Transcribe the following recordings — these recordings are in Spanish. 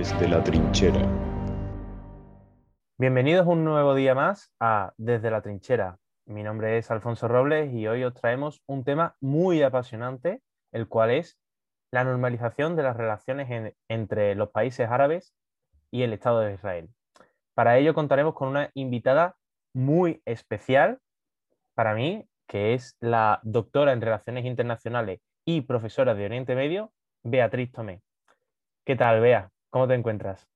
Desde la trinchera. Bienvenidos un nuevo día más a Desde la trinchera. Mi nombre es Alfonso Robles y hoy os traemos un tema muy apasionante, el cual es la normalización de las relaciones entre los países árabes y el Estado de Israel. Para ello contaremos con una invitada muy especial para mí, que es la doctora en Relaciones Internacionales y profesora de Oriente Medio, Beatriz Tomé. ¿Qué tal, Bea? ¿Cómo te encuentras?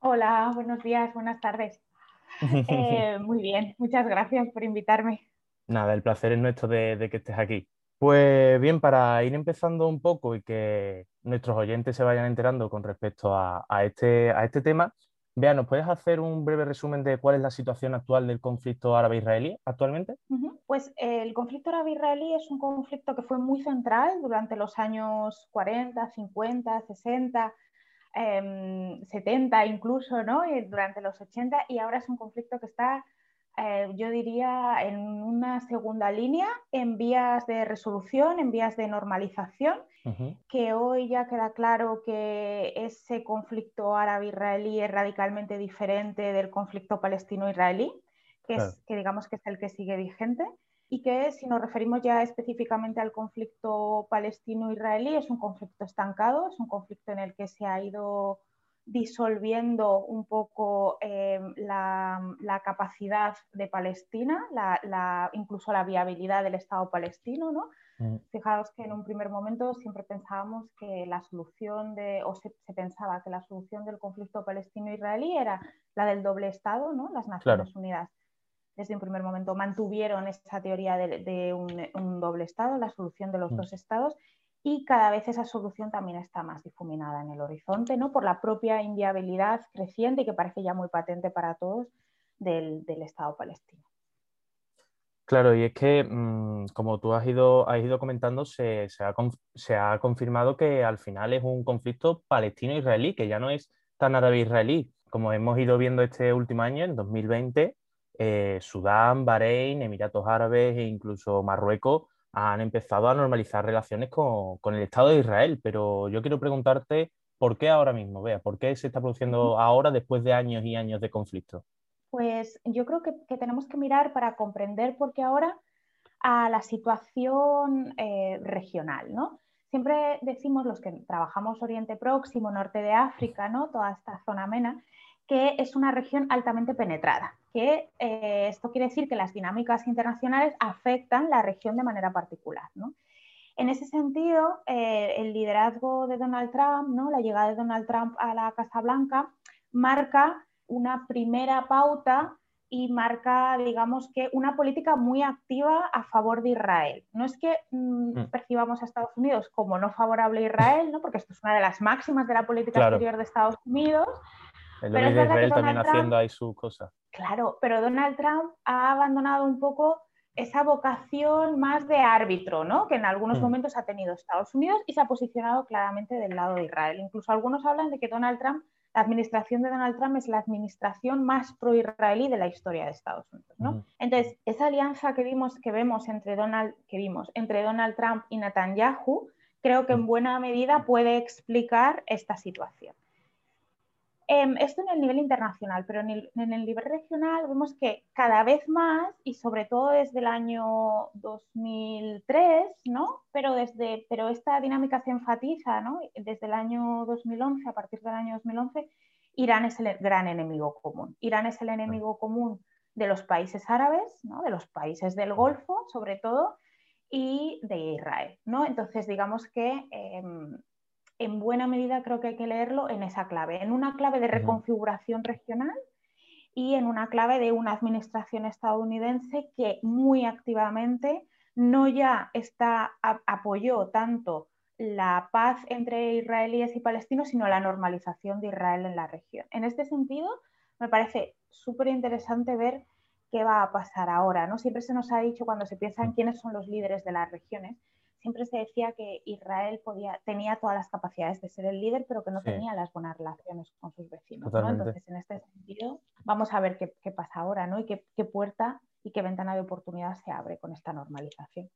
Hola, buenos días, buenas tardes. Eh, muy bien, muchas gracias por invitarme. Nada, el placer es nuestro de, que estés aquí. Pues bien, para ir empezando un poco y que nuestros oyentes se vayan enterando con respecto a, este, a este tema, Vea, ¿nos puedes hacer un breve resumen de cuál es la situación actual del conflicto árabe-israelí actualmente? Pues el conflicto árabe-israelí es un conflicto que fue muy central durante los años 40, 50, 60, 70 incluso, ¿no? Y durante los 80 y ahora es un conflicto que está eh, yo diría, en una segunda línea, en vías de resolución, en vías de normalización, que hoy ya queda claro que ese conflicto árabe-israelí es radicalmente diferente del conflicto palestino-israelí, que, es, que digamos que es el que sigue vigente, y que si nos referimos ya específicamente al conflicto palestino-israelí, es un conflicto estancado, es un conflicto en el que se ha ido disolviendo un poco eh, la, capacidad de Palestina, incluso la viabilidad del Estado palestino. ¿no? Mm. Fijaos que en un primer momento siempre pensábamos que la solución de, o se, pensaba que la solución del conflicto palestino-israelí era la del doble Estado, ¿no? las Naciones Unidas desde un primer momento mantuvieron esa teoría de, un, doble Estado, la solución de los mm. dos Estados, y cada vez esa solución también está más difuminada en el horizonte, ¿no? por la propia inviabilidad creciente que parece ya muy patente para todos del, Estado palestino. Claro, y es que, mm, como tú has ido, has ido comentando, se, ha, confirmado que al final es un conflicto palestino-israelí, que ya no es tan árabe-israelí. Como hemos ido viendo este último año, en 2020, eh, Sudán, Bahrein, Emiratos Árabes e incluso Marruecos han empezado a normalizar relaciones con, el Estado de Israel, pero yo quiero preguntarte por qué ahora mismo, vea, por qué se está produciendo ahora después de años y años de conflicto. Pues yo creo que, tenemos que mirar para comprender por qué ahora a la situación eh, regional, ¿no? Siempre decimos los que trabajamos Oriente Próximo, Norte de África, ¿no? Toda esta zona amena, que es una región altamente penetrada, que eh, esto quiere decir que las dinámicas internacionales afectan la región de manera particular. En ese sentido, eh, el liderazgo de Donald Trump, ¿no? la llegada de Donald Trump a la Casa Blanca, marca una primera pauta y marca, digamos que, una política muy activa a favor de Israel. No es que mm, mm. percibamos a Estados Unidos como no favorable a Israel, ¿no? porque esto es una de las máximas de la política exterior de Estados Unidos, el de Israel también haciendo ahí su cosa. Claro, pero Donald Trump ha abandonado un poco esa vocación más de árbitro, ¿no? Que en algunos hmm. momentos ha tenido Estados Unidos y se ha posicionado claramente del lado de Israel. Incluso algunos hablan de que Donald Trump, la administración de Donald Trump es la administración más pro-israelí de la historia de Estados Unidos, ¿no? Hmm. Entonces, esa alianza que vimos, que vemos entre Donald, que vimos entre Donald Trump y Netanyahu, creo que en hmm. buena medida puede explicar esta situación. Em, esto en el nivel internacional, pero en el, nivel regional vemos que cada vez más, y sobre todo desde el año 2003, ¿no? pero, desde, pero esta dinámica se enfatiza ¿no? desde el año 2011, a partir del año 2011, Irán es el gran enemigo común. Irán es el enemigo común de los países árabes, ¿no? de los países del Golfo, sobre todo, y de Israel. ¿no? Entonces, digamos que em, en buena medida creo que hay que leerlo en esa clave, en una clave de reconfiguración regional y en una clave de una administración estadounidense que muy activamente no ya está apoyó tanto la paz entre israelíes y palestinos, sino la normalización de Israel en la región. En este sentido, me parece súper interesante ver qué va a pasar ahora. ¿no? Siempre se nos ha dicho cuando se piensa en quiénes son los líderes de las regiones, siempre se decía que Israel podía, tenía todas las capacidades de ser el líder, pero que no tenía las buenas relaciones con sus vecinos. Entonces, en este sentido, vamos a ver qué, pasa ahora ¿no? y qué, puerta y qué ventana de oportunidad se abre con esta normalización.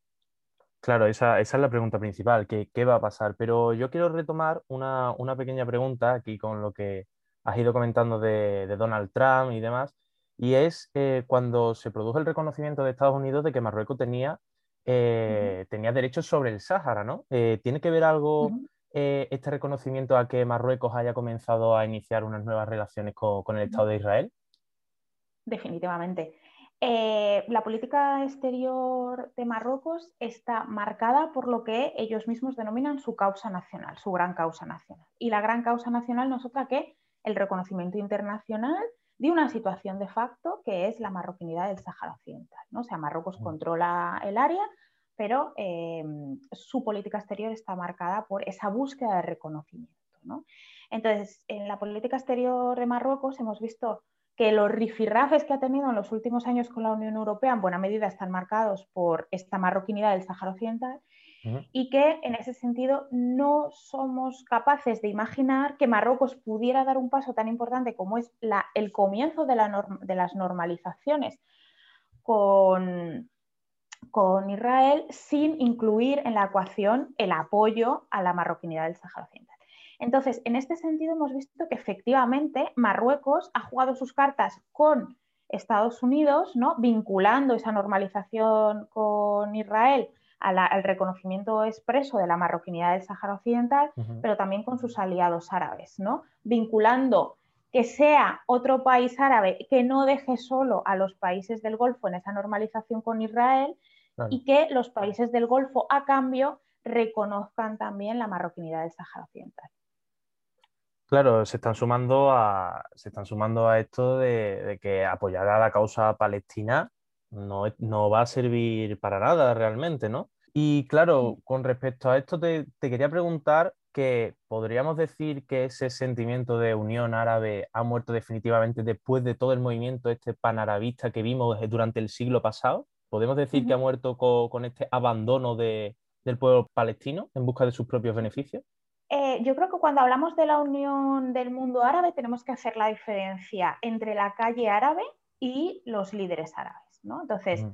Claro, esa, es la pregunta principal, ¿qué, va a pasar? Pero yo quiero retomar una, pequeña pregunta aquí con lo que, has ido comentando de, Donald Trump y demás, y es eh, cuando se produjo el reconocimiento de Estados Unidos de que Marruecos tenía, eh, tenía derechos sobre el Sáhara, ¿no? Eh, ¿Tiene que ver algo este reconocimiento a que Marruecos haya comenzado a iniciar unas nuevas relaciones con, el Estado de Israel? Definitivamente. la política exterior de Marruecos está marcada por lo que ellos mismos denominan su causa nacional, su gran causa nacional. Y la gran causa nacional no es otra que el reconocimiento internacional de una situación de facto que es la marroquinidad del Sáhara Occidental. ¿no? O sea, Marruecos mm. controla el área, pero em, su política exterior está marcada por esa búsqueda de reconocimiento. Entonces, en la política exterior de Marruecos hemos visto que los rifirrafes que ha tenido en los últimos años con la Unión Europea en buena medida están marcados por esta marroquinidad del Sáhara Occidental y que en ese sentido no somos capaces de imaginar que Marruecos pudiera dar un paso tan importante como es el comienzo de, las normalizaciones con, con Israel sin incluir en la ecuación el apoyo a la marroquinidad del Sahara Occidental. Entonces, en este sentido hemos visto que efectivamente Marruecos ha jugado sus cartas con Estados Unidos, ¿no? vinculando esa normalización con Israel al reconocimiento expreso de la marroquinidad del Sáhara Occidental, pero también con sus aliados árabes, ¿no? vinculando que sea otro país árabe que no deje solo a los países del Golfo en esa normalización con Israel y que los países del Golfo a cambio reconozcan también la marroquinidad del Sáhara Occidental. Claro, se están sumando a, se están sumando a esto de, de que apoyar a la causa palestina no, va a servir para nada realmente, ¿no? Y claro, con respecto a esto te, quería preguntar que podríamos decir que ese sentimiento de unión árabe ha muerto definitivamente después de todo el movimiento este panarabista que vimos durante el siglo pasado. ¿Podemos decir que ha muerto con, este abandono del pueblo palestino en busca de sus propios beneficios? Eh, yo creo que cuando hablamos de la unión del mundo árabe tenemos que hacer la diferencia entre la calle árabe y los líderes árabes. Entonces,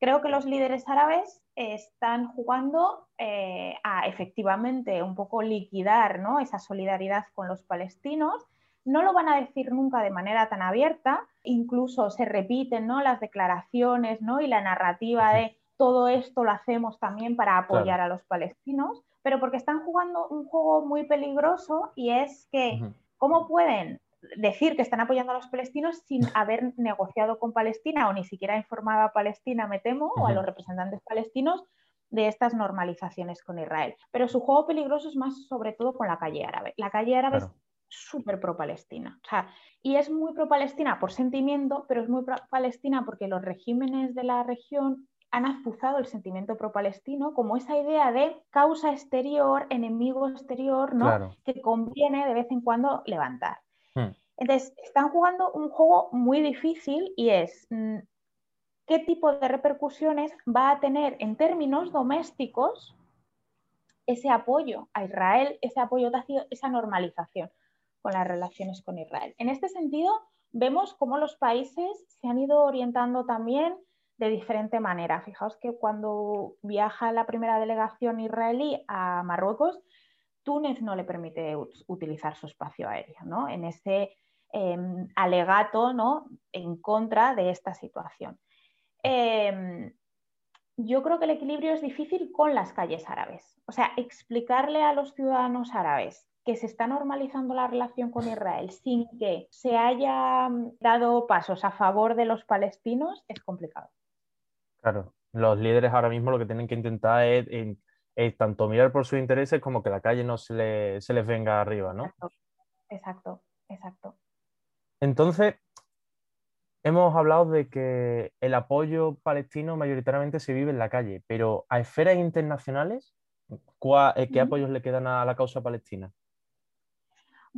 creo que los líderes árabes están jugando eh, a efectivamente un poco liquidar esa solidaridad con los palestinos. No lo van a decir nunca de manera tan abierta, incluso se repiten ¿no? las declaraciones ¿no? y la narrativa de todo esto lo hacemos también para apoyar a los palestinos, pero porque están jugando un juego muy peligroso y es que, ¿cómo pueden decir que están apoyando a los palestinos sin haber negociado con Palestina o ni siquiera informado a Palestina, me temo, o a los representantes palestinos de estas normalizaciones con Israel. Pero su juego peligroso es más sobre todo con la calle árabe. La calle árabe es súper pro-palestina. y es muy pro-palestina por sentimiento, pero es muy pro-palestina porque los regímenes de la región han azuzado el sentimiento pro-palestino como esa idea de causa exterior, enemigo exterior, ¿no? que conviene de vez en cuando levantar. Hmm. Entonces, están jugando un juego muy difícil y es mm, qué tipo de repercusiones va a tener en términos domésticos ese apoyo a Israel, ese apoyo esa normalización con las relaciones con Israel. En este sentido, vemos cómo los países se han ido orientando también de diferente manera. Fijaos que cuando viaja la primera delegación israelí a Marruecos, Túnez no le permite utilizar su espacio aéreo, ¿no? En ese em, alegato ¿no? en contra de esta situación. Em, yo creo que el equilibrio es difícil con las calles árabes. O sea, explicarle a los ciudadanos árabes que se está normalizando la relación con Israel sin que se haya dado pasos a favor de los palestinos es complicado. Claro, los líderes ahora mismo lo que tienen que intentar es tanto mirar por sus intereses como que la calle no se, les venga arriba, ¿no? Exacto, exacto, Entonces, hemos hablado de que el apoyo palestino mayoritariamente se vive en la calle, pero a esferas internacionales, eh, ¿qué apoyos le quedan a la causa palestina?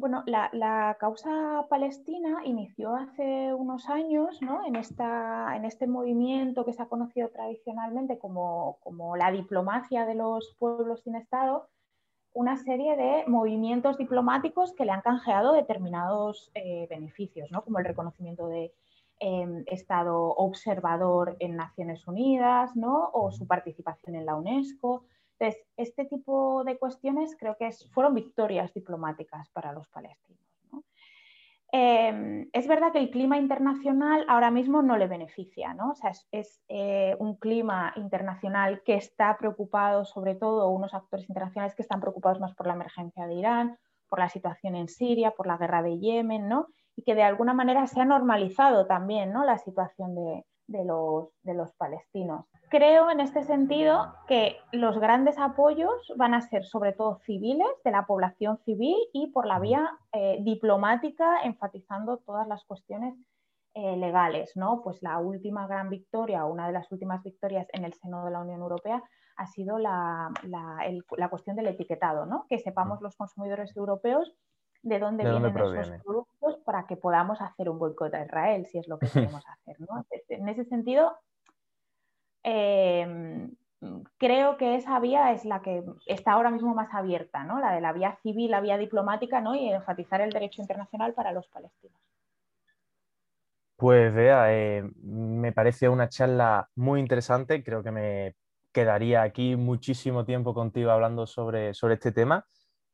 Bueno, la, causa palestina inició hace unos años ¿no? en, esta, en este movimiento que se ha conocido tradicionalmente como, la diplomacia de los pueblos sin Estado, una serie de movimientos diplomáticos que le han canjeado determinados eh, beneficios, ¿no? como el reconocimiento de em, Estado observador en Naciones Unidas ¿no? o su participación en la UNESCO. Entonces, este tipo de cuestiones creo que fueron victorias diplomáticas para los palestinos. Em, es verdad que el clima internacional ahora mismo no le beneficia, ¿no? O sea, es, eh, un clima internacional que está preocupado, sobre todo unos actores internacionales que están preocupados más por la emergencia de Irán, por la situación en Siria, por la guerra de Yemen, ¿no? Y que de alguna manera se ha normalizado también, ¿no? La situación de, de los, de los palestinos. Creo en este sentido que los grandes apoyos van a ser sobre todo civiles, de la población civil y por la vía eh, diplomática, enfatizando todas las cuestiones eh, legales. ¿no? Pues la última gran victoria, una de las últimas victorias en el seno de la Unión Europea ha sido la, la, cuestión del etiquetado, ¿no? que sepamos los consumidores europeos de dónde vienen esos productos para que podamos hacer un boicot a Israel, si es lo que queremos hacer. En ese sentido, em, creo que esa vía es la que está ahora mismo más abierta, ¿no? la de la vía civil, la vía diplomática ¿no? y enfatizar el derecho internacional para los palestinos. Pues vea, eh, me parece una charla muy interesante, creo que me quedaría aquí muchísimo tiempo contigo hablando sobre, sobre este tema.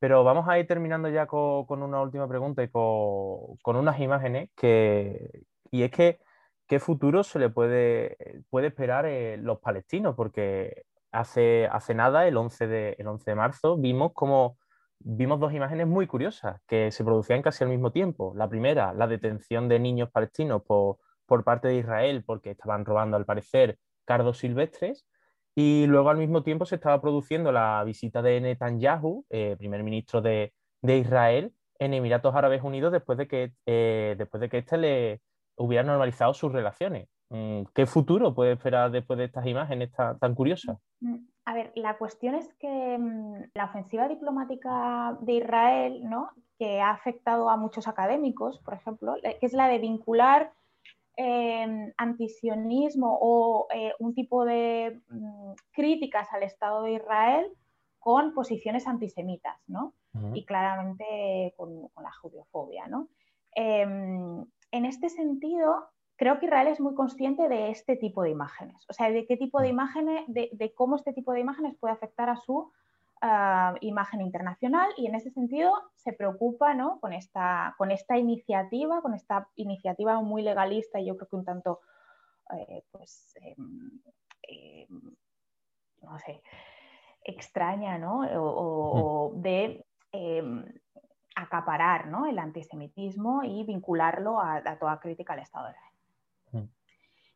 Pero vamos a ir terminando ya con, una última pregunta y con, unas imágenes que, y es que qué futuro se le puede, puede esperar eh, los palestinos, porque hace, hace nada, el 11, de, el 11 de marzo, vimos como vimos dos imágenes muy curiosas que se producían casi al mismo tiempo. La primera, la detención de niños palestinos por, por parte de Israel porque estaban robando, al parecer, cardos silvestres. Y luego al mismo tiempo se estaba produciendo la visita de Netanyahu, eh, primer ministro de, Israel, en Emiratos Árabes Unidos después de que, eh, después de que éste le hubiera normalizado sus relaciones. Mm, ¿Qué futuro puede esperar después de estas imágenes tan, curiosas? Mm, a ver, la cuestión es que mm, la ofensiva diplomática de Israel, ¿no? que ha afectado a muchos académicos, por ejemplo, que es la de vincular eh, antisionismo o eh, un tipo de mm, críticas al Estado de Israel con posiciones antisemitas, ¿no? Y claramente con, la judiofobia, ¿no? Em, en este sentido, creo que Israel es muy consciente de este tipo de imágenes, o sea, de qué tipo de imágenes, de cómo este tipo de imágenes puede afectar a su Ah, imagen internacional y en ese sentido se preocupa con, esta, con esta iniciativa, con esta iniciativa muy legalista y yo creo que un tanto, eh, pues, em, em, no sé, extraña, ¿no? O, de em, acaparar el antisemitismo y vincularlo a, a, toda crítica al Estado de Israel.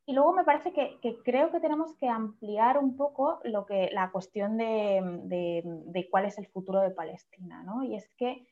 Y luego me parece que, creo que tenemos que ampliar un poco lo que, la cuestión de, cuál es el futuro de Palestina. ¿no? Y es que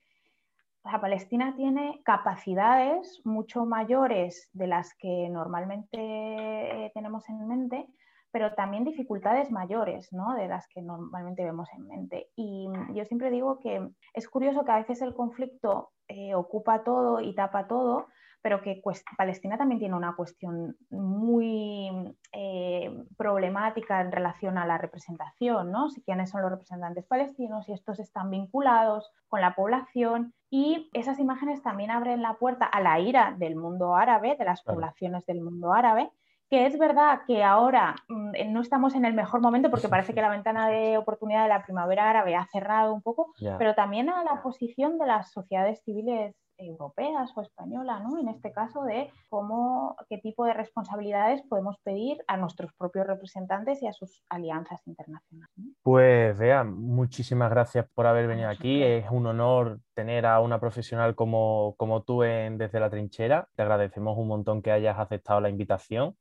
la Palestina tiene capacidades mucho mayores de las que normalmente tenemos en mente, pero también dificultades mayores ¿no? de las que normalmente vemos en mente. Y yo siempre digo que es curioso que a veces el conflicto eh, ocupa todo y tapa todo, pero que Palestina también tiene una cuestión muy eh, problemática en relación a la representación, ¿no? Si quiénes son los representantes palestinos, y estos están vinculados con la población. Y esas imágenes también abren la puerta a la ira del mundo árabe, de las poblaciones del mundo árabe, que es verdad que ahora mm, no estamos en el mejor momento porque parece que la ventana de oportunidad de la primavera árabe ha cerrado un poco, pero también a la posición de las sociedades civiles europeas o española, ¿no? En este caso de cómo, qué tipo de responsabilidades podemos pedir a nuestros propios representantes y a sus alianzas internacionales. Pues vea, muchísimas gracias por haber venido aquí. Es un honor tener a una profesional como, como tú en Desde la Trinchera. Te agradecemos un montón que hayas aceptado la invitación.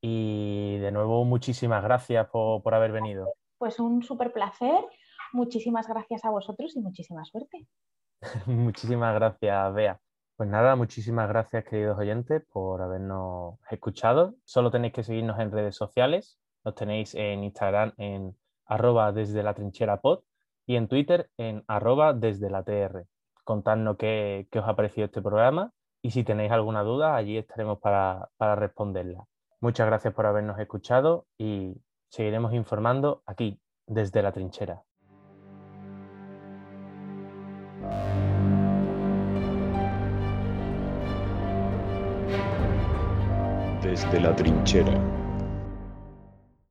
Y de nuevo, muchísimas gracias por, por haber venido. Pues un súper placer. Muchísimas gracias a vosotros y muchísima suerte. Muchísimas gracias, Bea. Pues nada, muchísimas gracias, queridos oyentes, por habernos escuchado. Solo tenéis que seguirnos en redes sociales. Nos tenéis en Instagram en arroba desde la trinchera pod y en Twitter en arroba desde la TR. Contadnos qué, qué, os ha parecido este programa y si tenéis alguna duda, allí estaremos para, para responderla. Muchas gracias por habernos escuchado y seguiremos informando aquí, desde la trinchera. Desde la trinchera.